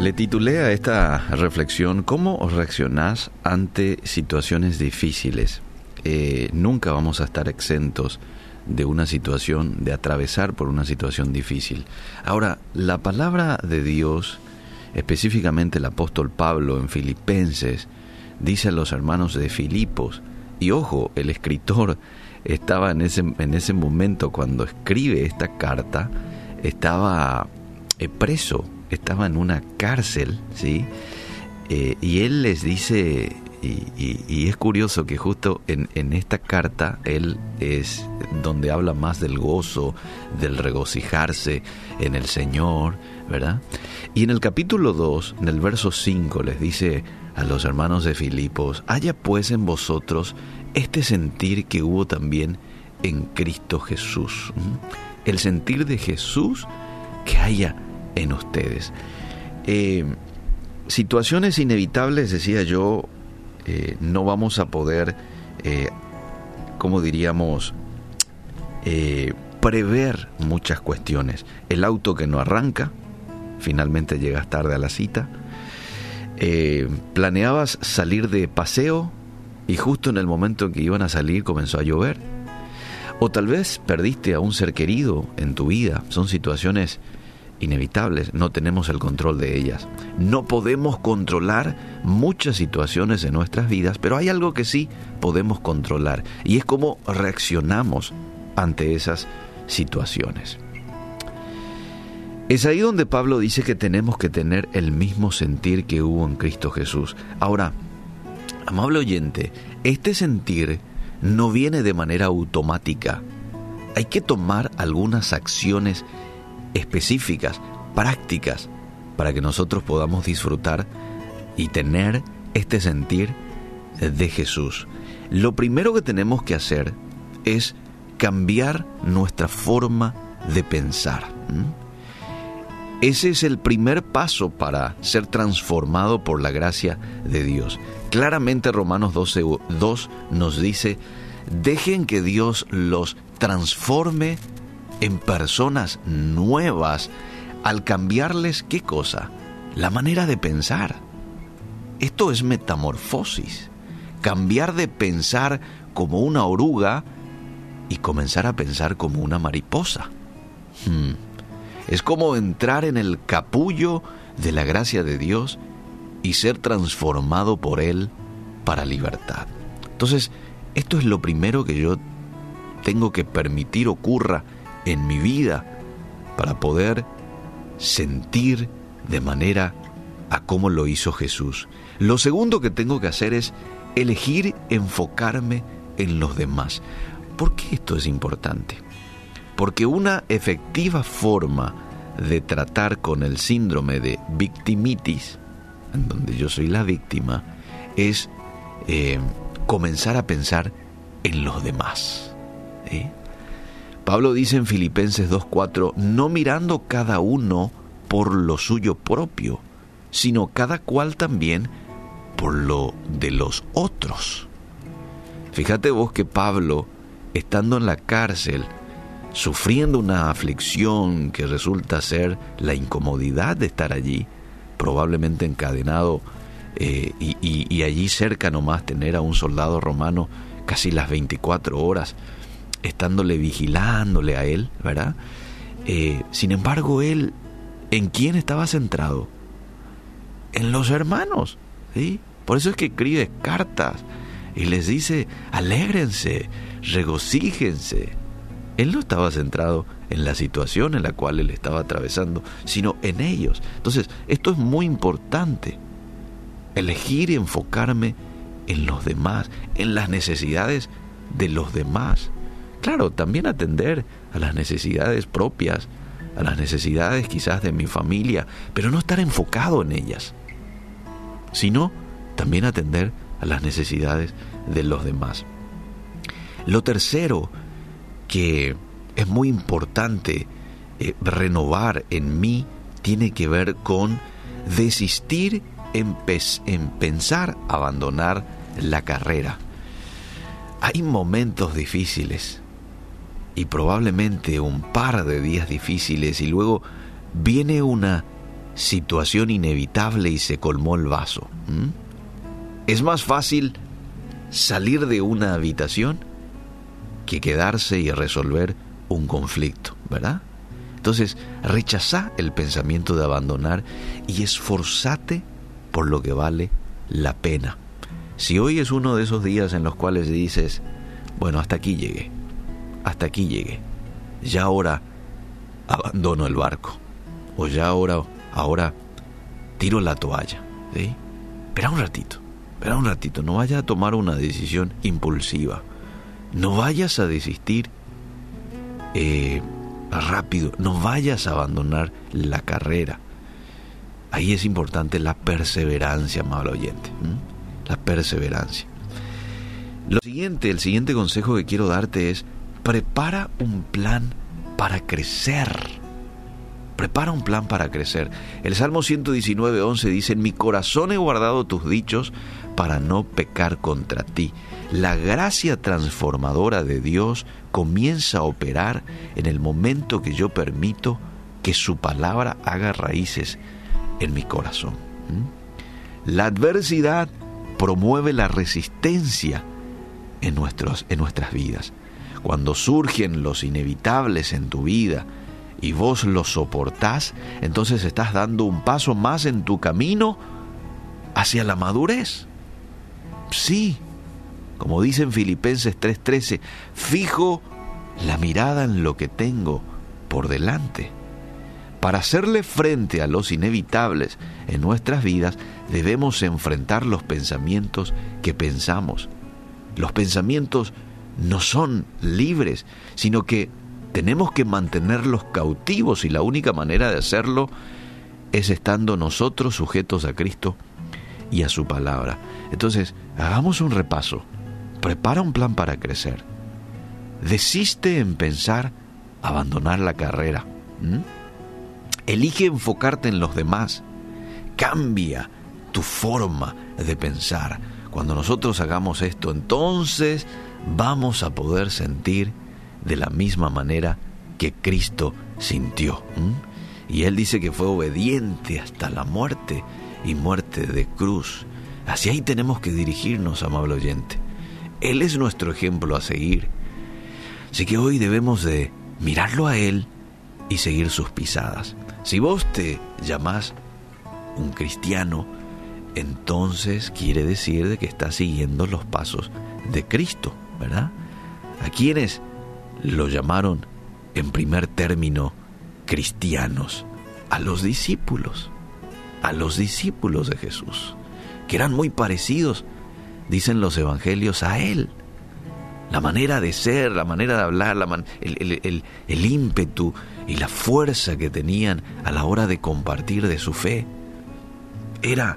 Le titulé a esta reflexión ¿Cómo reaccionás ante situaciones difíciles? Eh, nunca vamos a estar exentos de una situación, de atravesar por una situación difícil. Ahora, la palabra de Dios, específicamente el apóstol Pablo en Filipenses, dice a los hermanos de Filipos, y ojo, el escritor estaba en ese, en ese momento cuando escribe esta carta, estaba eh, preso, estaba en una cárcel, ¿sí? Eh, y él les dice, y, es curioso que justo en, en, esta carta él es donde habla más del gozo, del regocijarse en el Señor, ¿verdad? Y en el capítulo 2, en el verso 5, les dice a los hermanos de Filipos, haya pues en vosotros este sentir que hubo también en Cristo Jesús. El sentir de Jesús que haya en ustedes. Eh, situaciones inevitables, decía yo, eh, no vamos a poder, eh, como diríamos, prever muchas cuestiones. El auto que no arranca, finalmente llegas tarde a la cita. planeabas salir de paseo y justo en el momento en que iban a salir comenzó a llover. O tal vez perdiste a un ser querido en tu vida. Son situaciones inevitables, no tenemos el control de ellas. No podemos controlar muchas situaciones en nuestras vidas, pero hay algo que sí podemos controlar y es cómo reaccionamos ante esas situaciones. Es ahí donde Pablo dice que tenemos que tener el mismo sentir que hubo en Cristo Jesús. Ahora, amable oyente, este sentir no viene de manera automática. Hay que tomar algunas acciones específicas, prácticas, para que nosotros podamos disfrutar y tener este sentir de Jesús. Lo primero que tenemos que hacer es cambiar nuestra forma de pensar. Ese es el primer paso para ser transformado por la gracia de Dios. Claramente Romanos 12, 2 nos dice, dejen que Dios los transforme en personas nuevas al cambiarles qué cosa? La manera de pensar. Esto es metamorfosis. Cambiar de pensar como una oruga y comenzar a pensar como una mariposa. Hmm. Es como entrar en el capullo de la gracia de Dios y ser transformado por Él para libertad. Entonces, esto es lo primero que yo tengo que permitir ocurra en mi vida para poder sentir de manera a cómo lo hizo Jesús. Lo segundo que tengo que hacer es elegir enfocarme en los demás. ¿Por qué esto es importante? Porque una efectiva forma de tratar con el síndrome de victimitis, en donde yo soy la víctima, es eh, comenzar a pensar en los demás. Pablo dice en Filipenses 2.4, no mirando cada uno por lo suyo propio, sino cada cual también por lo de los otros. Fíjate vos que Pablo, estando en la cárcel, sufriendo una aflicción que resulta ser la incomodidad de estar allí, probablemente encadenado eh, y, y allí cerca nomás tener a un soldado romano casi las 24 horas, estándole vigilándole a él, ¿verdad? Eh, sin embargo, él, ¿en quién estaba centrado? En los hermanos, ¿sí? Por eso es que escribe cartas y les dice, alégrense, regocíjense. Él no estaba centrado en la situación en la cual él estaba atravesando, sino en ellos. Entonces, esto es muy importante. Elegir y enfocarme en los demás, en las necesidades de los demás. Claro, también atender a las necesidades propias, a las necesidades quizás de mi familia, pero no estar enfocado en ellas, sino también atender a las necesidades de los demás. Lo tercero que es muy importante eh, renovar en mí tiene que ver con desistir en, en pensar abandonar la carrera. Hay momentos difíciles, y probablemente un par de días difíciles y luego viene una situación inevitable y se colmó el vaso. Es más fácil salir de una habitación que quedarse y resolver un conflicto, ¿verdad? Entonces, rechaza el pensamiento de abandonar y esforzate por lo que vale la pena. Si hoy es uno de esos días en los cuales dices, bueno, hasta aquí llegué, hasta aquí llegué, ya ahora abandono el barco, o ya ahora, ahora tiro la toalla, ¿sí? Espera un ratito, espera un ratito, no vayas a tomar una decisión impulsiva, no vayas a desistir eh, rápido, no vayas a abandonar la carrera. Ahí es importante la perseverancia, amable oyente la perseverancia. Lo siguiente, el siguiente consejo que quiero darte es, prepara un plan para crecer. Prepara un plan para crecer. El Salmo 119, 11 dice, en mi corazón he guardado tus dichos para no pecar contra ti. La gracia transformadora de Dios comienza a operar en el momento que yo permito que su palabra haga raíces en mi corazón. ¿Mm? La adversidad promueve la resistencia en, nuestros, en nuestras vidas. Cuando surgen los inevitables en tu vida y vos los soportás, entonces estás dando un paso más en tu camino hacia la madurez. Sí, como dicen Filipenses 3:13, fijo la mirada en lo que tengo por delante. Para hacerle frente a los inevitables en nuestras vidas, debemos enfrentar los pensamientos que pensamos. Los pensamientos no son libres, sino que tenemos que mantenerlos cautivos y la única manera de hacerlo es estando nosotros sujetos a Cristo y a su palabra. Entonces, hagamos un repaso. Prepara un plan para crecer. Desiste en pensar abandonar la carrera. Elige enfocarte en los demás. Cambia tu forma de pensar. Cuando nosotros hagamos esto, entonces vamos a poder sentir de la misma manera que Cristo sintió. Y Él dice que fue obediente hasta la muerte y muerte de cruz. Hacia ahí tenemos que dirigirnos, amable oyente. Él es nuestro ejemplo a seguir. Así que hoy debemos de mirarlo a Él y seguir sus pisadas. Si vos te llamás un cristiano, entonces quiere decir de que estás siguiendo los pasos de Cristo, ¿verdad? A quienes lo llamaron en primer término cristianos, a los discípulos, a los discípulos de Jesús, que eran muy parecidos, dicen los evangelios, a Él la manera de ser, la manera de hablar, el, el, ímpetu y la fuerza que tenían a la hora de compartir de su fe, era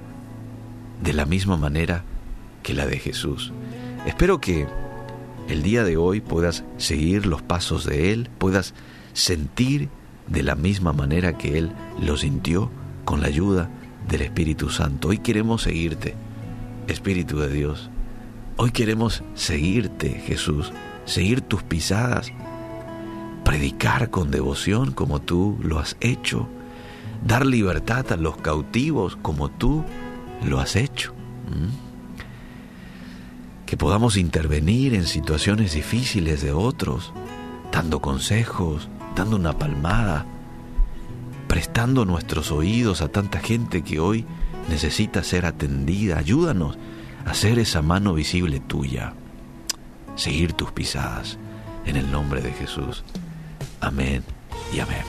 de la misma manera que la de Jesús. Espero que el día de hoy puedas seguir los pasos de Él, puedas sentir de la misma manera que Él lo sintió con la ayuda del Espíritu Santo. Hoy queremos seguirte, Espíritu de Dios. Hoy queremos seguirte, Jesús, seguir tus pisadas, predicar con devoción como tú lo has hecho, dar libertad a los cautivos como tú lo has hecho. Que podamos intervenir en situaciones difíciles de otros, dando consejos, dando una palmada, prestando nuestros oídos a tanta gente que hoy necesita ser atendida. Ayúdanos hacer esa mano visible tuya, seguir tus pisadas en el nombre de Jesús. Amén y amén.